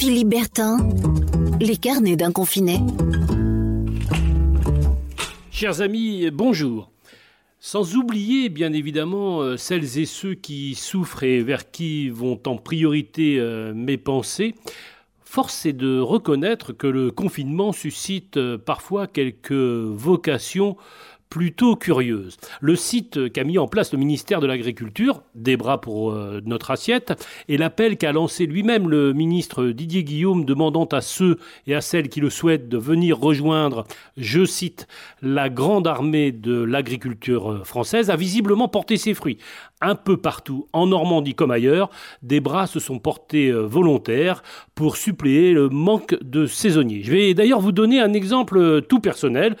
Philippe Bertin, les carnets d'un confiné. Chers amis, bonjour. Sans oublier, bien évidemment, euh, celles et ceux qui souffrent et vers qui vont en priorité euh, mes pensées, force est de reconnaître que le confinement suscite euh, parfois quelques vocations plutôt curieuse. Le site qu'a mis en place le ministère de l'Agriculture, des bras pour euh, notre assiette, et l'appel qu'a lancé lui-même le ministre Didier Guillaume demandant à ceux et à celles qui le souhaitent de venir rejoindre, je cite, la grande armée de l'agriculture française, a visiblement porté ses fruits. Un peu partout, en Normandie comme ailleurs, des bras se sont portés euh, volontaires pour suppléer le manque de saisonniers. Je vais d'ailleurs vous donner un exemple euh, tout personnel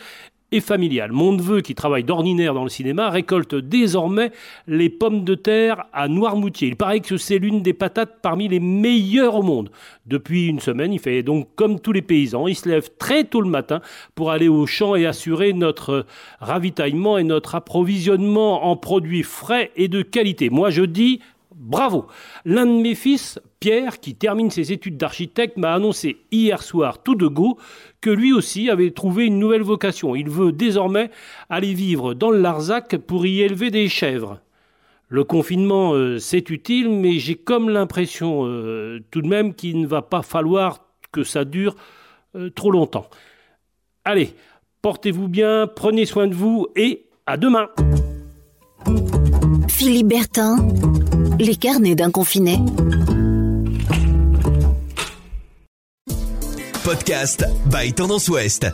et familial. Mon neveu, qui travaille d'ordinaire dans le cinéma, récolte désormais les pommes de terre à Noirmoutier. Il paraît que c'est l'une des patates parmi les meilleures au monde. Depuis une semaine, il fait donc comme tous les paysans. Il se lève très tôt le matin pour aller au champ et assurer notre ravitaillement et notre approvisionnement en produits frais et de qualité. Moi, je dis bravo. L'un de mes fils, Pierre, qui termine ses études d'architecte, m'a annoncé hier soir tout de go que lui aussi avait trouvé une nouvelle vocation. Il veut désormais aller vivre dans le Larzac pour y élever des chèvres. Le confinement, euh, c'est utile, mais j'ai comme l'impression euh, tout de même qu'il ne va pas falloir que ça dure euh, trop longtemps. Allez, portez-vous bien, prenez soin de vous et à demain. Philippe Bertin, les carnets d'un confiné. Podcast by Tendance Ouest.